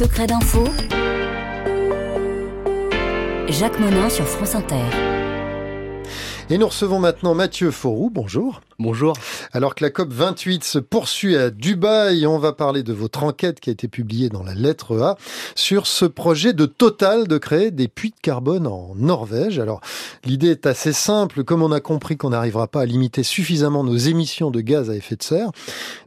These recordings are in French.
secrets d'info. Jacques Monin sur France Inter. Et nous recevons maintenant Mathieu Fauroux. Bonjour. Bonjour. Alors que la COP 28 se poursuit à Dubaï, on va parler de votre enquête qui a été publiée dans la lettre A sur ce projet de Total de créer des puits de carbone en Norvège. Alors, l'idée est assez simple. Comme on a compris qu'on n'arrivera pas à limiter suffisamment nos émissions de gaz à effet de serre,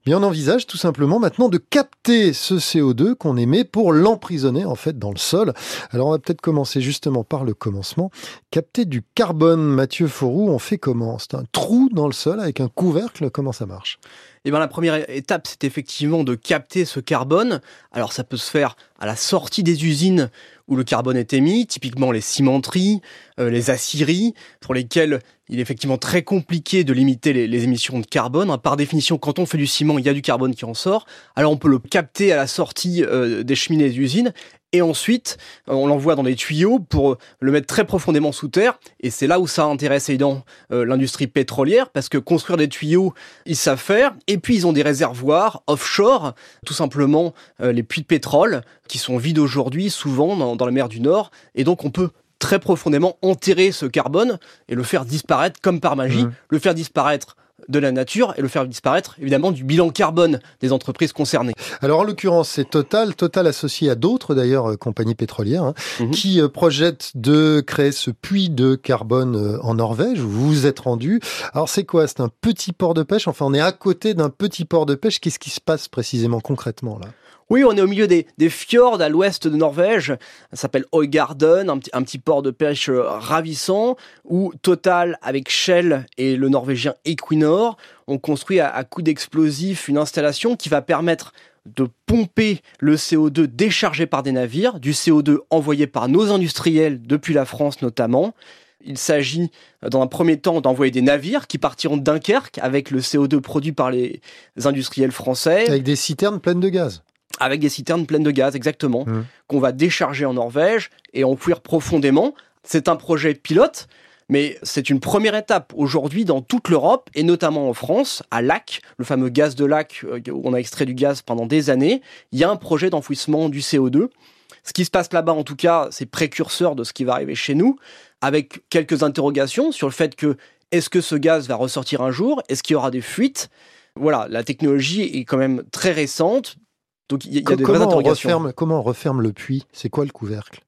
bien on envisage tout simplement maintenant de capter ce CO2 qu'on émet pour l'emprisonner en fait dans le sol. Alors, on va peut-être commencer justement par le commencement. Capter du carbone, Mathieu Fauroux, on fait comment? C'est un trou dans le sol avec un couvercle, comment ça marche? Eh bien, la première étape, c'est effectivement de capter ce carbone. Alors, ça peut se faire à la sortie des usines où le carbone est émis, typiquement les cimenteries, les aciéries, pour lesquelles il est effectivement très compliqué de limiter les, émissions de carbone. Hein, par définition, quand on fait du ciment, il y a du carbone qui en sort. Alors, on peut le capter à la sortie euh, des cheminées des usines et ensuite euh, on l'envoie dans des tuyaux pour le mettre très profondément sous terre et c'est là où ça intéresse euh, l'industrie pétrolière parce que construire des tuyaux ils savent faire et puis ils ont des réservoirs offshore tout simplement euh, les puits de pétrole qui sont vides aujourd'hui souvent dans, dans la mer du Nord et donc on peut très profondément enterrer ce carbone et le faire disparaître comme par magie, mmh. le faire disparaître de la nature et le faire disparaître évidemment du bilan carbone des entreprises concernées. Alors en l'occurrence c'est Total, Total associé à d'autres d'ailleurs euh, compagnies pétrolières hein, mhm. qui euh, projettent de créer ce puits de carbone euh, en Norvège où vous vous êtes rendu. Alors c'est quoi? C'est un petit port de pêche? Enfin on est à côté d'un petit port de pêche. Qu'est-ce qui se passe précisément concrètement là? Oui, on est au milieu des, fjords à l'ouest de Norvège. Ça s'appelle Oygarden, un, petit port de pêche euh, ravissant, où Total, avec Shell et le norvégien Equinor, ont construit à, à coup d'explosifs une installation qui va permettre de pomper le CO2 déchargé par des navires, du CO2 envoyé par nos industriels depuis la France notamment. Il s'agit, dans un premier temps, d'envoyer des navires qui partiront de Dunkerque avec le CO2 produit par les industriels français. Avec des citernes pleines de gaz avec des citernes pleines de gaz, exactement, mmh. qu'on va décharger en Norvège et enfouir profondément. C'est un projet pilote, mais c'est une première étape aujourd'hui dans toute l'Europe et notamment en France, à Lac, le fameux gaz de Lac euh, où on a extrait du gaz pendant des années. Il y a un projet d'enfouissement du CO2. Ce qui se passe là-bas, en tout cas, c'est précurseur de ce qui va arriver chez nous, avec quelques interrogations sur le fait que est-ce que ce gaz va ressortir un jour? Est-ce qu'il y aura des fuites? Voilà, la technologie est quand même très récente, donc il y, a des On referme, comment on referme le puits? C'est quoi le couvercle?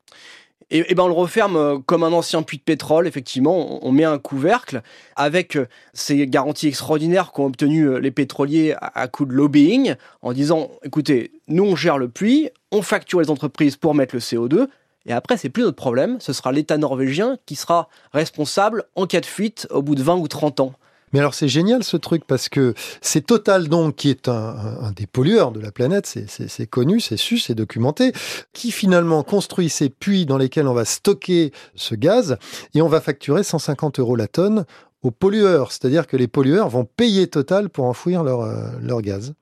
Et, et, ben on le referme euh, comme un ancien puits de pétrole, effectivement. On, met un couvercle avec euh, ces garanties extraordinaires qu'ont obtenues euh, les pétroliers à, à, coup de lobbying, en disant écoutez, nous on gère le puits, on facture les entreprises pour mettre le CO2, et après c'est plus notre problème, ce sera l'État norvégien qui sera responsable en cas de fuite au bout de 20 ou 30 ans. Mais alors c'est génial ce truc parce que c'est Total donc qui est un, des pollueurs de la planète, c'est connu, c'est su, c'est documenté, qui finalement construit ces puits dans lesquels on va stocker ce gaz et on va facturer 150 euros la tonne aux pollueurs. C'est-à-dire que les pollueurs vont payer Total pour enfouir leur, euh, leur gaz.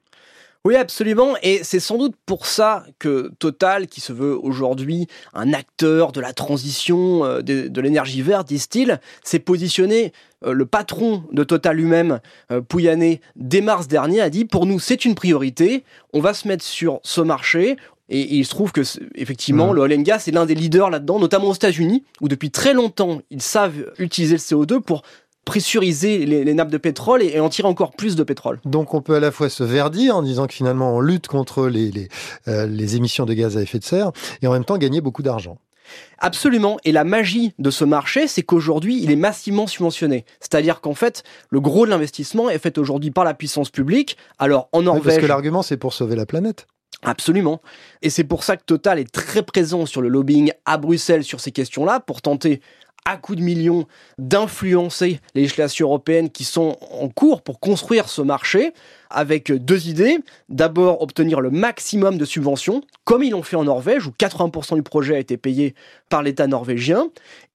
Oui, absolument. Et c'est sans doute pour ça que Total, qui se veut aujourd'hui un acteur de la transition euh, de, l'énergie verte, disent-ils, s'est positionné. Euh, le patron de Total lui-même, euh, Pouyanné, dès mars dernier, a dit pour nous, c'est une priorité. On va se mettre sur ce marché. Et, il se trouve que, effectivement, mmh. le oil and gas est l'un des leaders là-dedans, notamment aux États-Unis, où depuis très longtemps, ils savent utiliser le CO2 pour pressuriser les, nappes de pétrole et, en tirer encore plus de pétrole. Donc on peut à la fois se verdir en disant que finalement on lutte contre les, les, euh, les émissions de gaz à effet de serre et en même temps gagner beaucoup d'argent. Absolument. Et la magie de ce marché, c'est qu'aujourd'hui, il est massivement subventionné. C'est-à-dire qu'en fait, le gros de l'investissement est fait aujourd'hui par la puissance publique. Alors, en Norvège. parce que l'argument, c'est pour sauver la planète. Absolument. Et c'est pour ça que Total est très présent sur le lobbying à Bruxelles sur ces questions-là, pour tenter à coups de millions d'influencer les législations européennes qui sont en cours pour construire ce marché avec deux idées. D'abord, obtenir le maximum de subventions, comme ils l'ont fait en Norvège, où 80% du projet a été payé par l'État norvégien.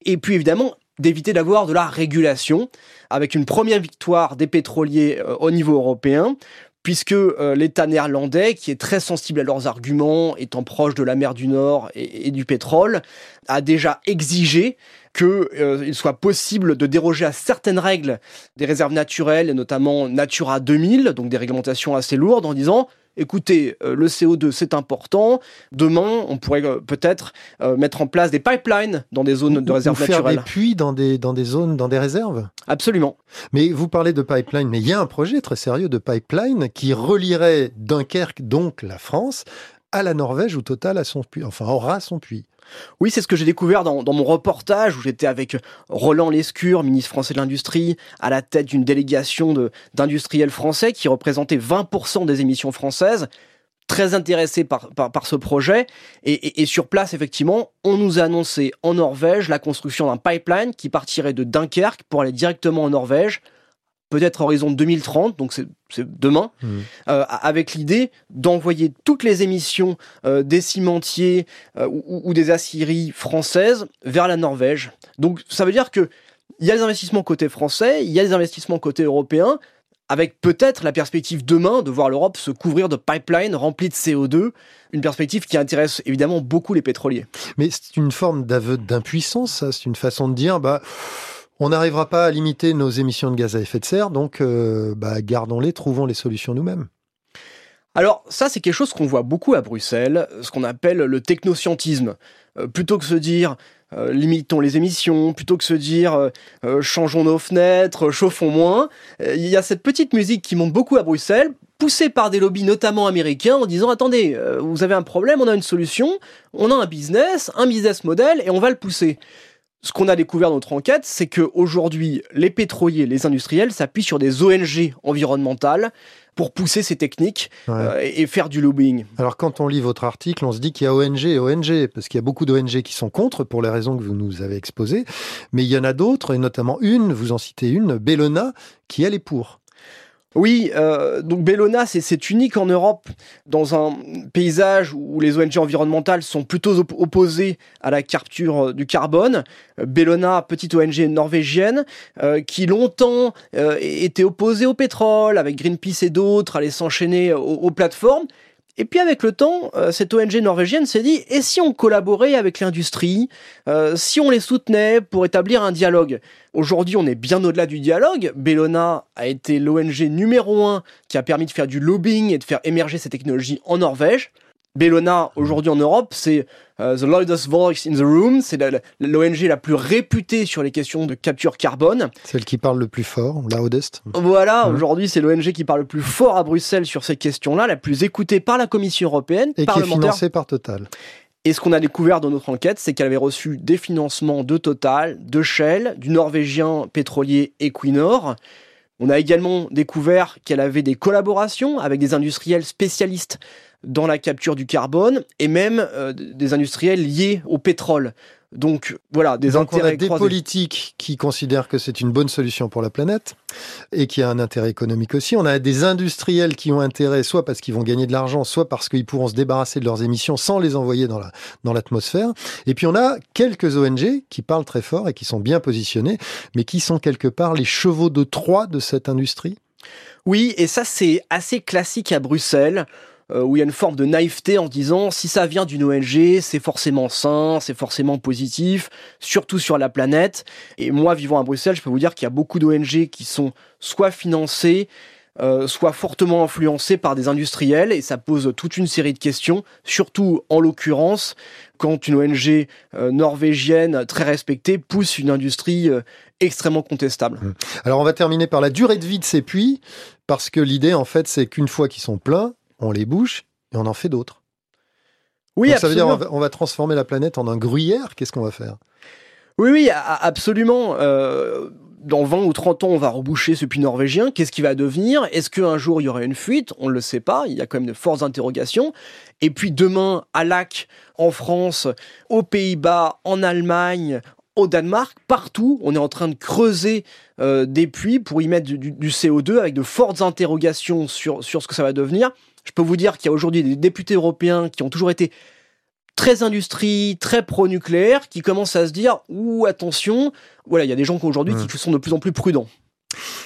Et puis évidemment, d'éviter d'avoir de la régulation, avec une première victoire des pétroliers euh, au niveau européen, puisque euh, l'État néerlandais, qui est très sensible à leurs arguments, étant proche de la mer du Nord et, du pétrole, a déjà exigé qu'il euh, soit possible de déroger à certaines règles des réserves naturelles, et notamment Natura 2000, donc des réglementations assez lourdes, en disant écoutez, euh, le CO2 c'est important. Demain, on pourrait euh, peut-être euh, mettre en place des pipelines dans des zones de réserve naturelle. Faire des puits dans des, dans des zones, dans des réserves Absolument. Mais vous parlez de pipeline, mais il y a un projet très sérieux de pipeline qui relierait Dunkerque, donc la France, à la Norvège où Total a son puits, enfin aura son puits. Oui, c'est ce que j'ai découvert dans, mon reportage où j'étais avec Roland Lescure, ministre français de l'Industrie, à la tête d'une délégation d'industriels français qui représentait 20% des émissions françaises très intéressé par, par, ce projet. Et, sur place, effectivement, on nous a annoncé en Norvège la construction d'un pipeline qui partirait de Dunkerque pour aller directement en Norvège, peut-être horizon 2030, donc c'est demain, mmh. euh, avec l'idée d'envoyer toutes les émissions euh, des cimentiers euh, ou, des aciéries françaises vers la Norvège. Donc ça veut dire que il y a des investissements côté français, il y a des investissements côté européen, avec peut-être la perspective demain de voir l'Europe se couvrir de pipelines remplis de CO2, une perspective qui intéresse évidemment beaucoup les pétroliers. Mais c'est une forme d'aveu d'impuissance, c'est une façon de dire, bah on n'arrivera pas à limiter nos émissions de gaz à effet de serre, donc euh, bah, gardons-les, trouvons les solutions nous-mêmes. Alors ça, c'est quelque chose qu'on voit beaucoup à Bruxelles, ce qu'on appelle le technoscientisme. Euh, plutôt que se dire euh, limitons les émissions, plutôt que se dire changeons nos fenêtres, chauffons moins, il y a cette petite musique qui monte beaucoup à Bruxelles, poussée par des lobbies notamment américains en disant attendez, vous avez un problème, on a une solution, on a un business, un business model et on va le pousser ce qu'on a découvert dans notre enquête, c'est qu'aujourd'hui, les pétroliers, les industriels s'appuient sur des ONG environnementales pour pousser ces techniques euh, et, faire du lobbying. Alors quand on lit votre article, on se dit qu'il y a ONG et ONG, parce qu'il y a beaucoup d'ONG qui sont contre pour les raisons que vous nous avez exposées, mais il y en a d'autres, et notamment une, vous en citez une, Bellona, qui elle est pour. Oui, euh, donc Bellona, c'est unique en Europe dans un paysage où les ONG environnementales sont plutôt opposées à la capture euh, du carbone. Euh, Bellona, petite ONG norvégienne, qui longtemps était opposée au pétrole, avec Greenpeace et d'autres, allait s'enchaîner aux plateformes. Et puis avec le temps, euh, cette ONG norvégienne s'est dit, et si on collaborait avec l'industrie, euh, si on les soutenait pour établir un dialogue? Aujourd'hui, on est bien au-delà du dialogue. Bellona a été l'ONG numéro un qui a permis de faire du lobbying et de faire émerger ces technologies en Norvège. Bellona, aujourd'hui en Europe, c'est euh, The Loudest Voice in the Room. C'est l'ONG la, plus réputée sur les questions de capture carbone. Celle qui parle le plus fort, loudest. Voilà, aujourd'hui, c'est l'ONG qui parle le plus fort à Bruxelles sur ces questions-là, la plus écoutée par la Commission européenne. Et qui est financée par Total. Et ce qu'on a découvert dans notre enquête, c'est qu'elle avait reçu des financements de Total, de Shell, du norvégien pétrolier Equinor. On a également découvert qu'elle avait des collaborations avec des industriels spécialistes dans la capture du carbone et même euh, des industriels liés au pétrole. Donc voilà, des intérêts on a des politiques qui considèrent que c'est une bonne solution pour la planète et qui a un intérêt économique aussi. On a des industriels qui ont intérêt soit parce qu'ils vont gagner de l'argent, soit parce qu'ils pourront se débarrasser de leurs émissions sans les envoyer dans la dans l'atmosphère. Et puis on a quelques ONG qui parlent très fort et qui sont bien positionnés, mais qui sont quelque part les chevaux de Troie de cette industrie. Oui, et ça c'est assez classique à Bruxelles. Euh, où il y a une forme de naïveté en disant si ça vient d'une ONG, c'est forcément sain, c'est forcément positif, surtout sur la planète. Et moi, vivant à Bruxelles, je peux vous dire qu'il y a beaucoup d'ONG qui sont soit financées, euh, soit fortement influencées par des industriels et ça pose toute une série de questions, surtout en l'occurrence quand une ONG euh, norvégienne très respectée pousse une industrie extrêmement contestable. Mmh. Alors on va terminer par la durée de vie de ces puits, parce que l'idée en fait c'est qu'une fois qu'ils sont pleins, on les bouche et on en fait d'autres. Oui, Ça veut dire on va, transformer la planète en un gruyère. Qu'est-ce qu'on va faire? Oui, oui, absolument. Euh, dans 20 ou 30 ans, on va reboucher ce puits norvégien. Qu'est-ce qui va devenir? Est-ce qu'un jour, il y aura une fuite? On ne le sait pas. Il y a quand même de fortes interrogations. Et puis demain, à Lac, en France, aux Pays-Bas, en Allemagne, au Danemark, partout, on est en train de creuser euh, des puits pour y mettre du, du, CO2 avec de fortes interrogations sur, sur ce que ça va devenir. Je peux vous dire qu'il y a aujourd'hui des députés européens qui ont toujours été très industrie, très pro-nucléaire, qui commencent à se dire ou attention, voilà, il y a des gens aujourd'hui qui mmh. sont de plus en plus prudents.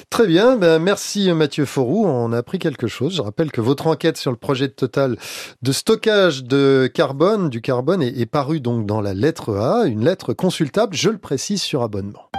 Très bien, ben merci Mathieu Forou, on a appris quelque chose. Je rappelle que votre enquête sur le projet de Total de stockage de carbone, du carbone, est, est parue donc dans la lettre A, une lettre consultable, je le précise, sur abonnement.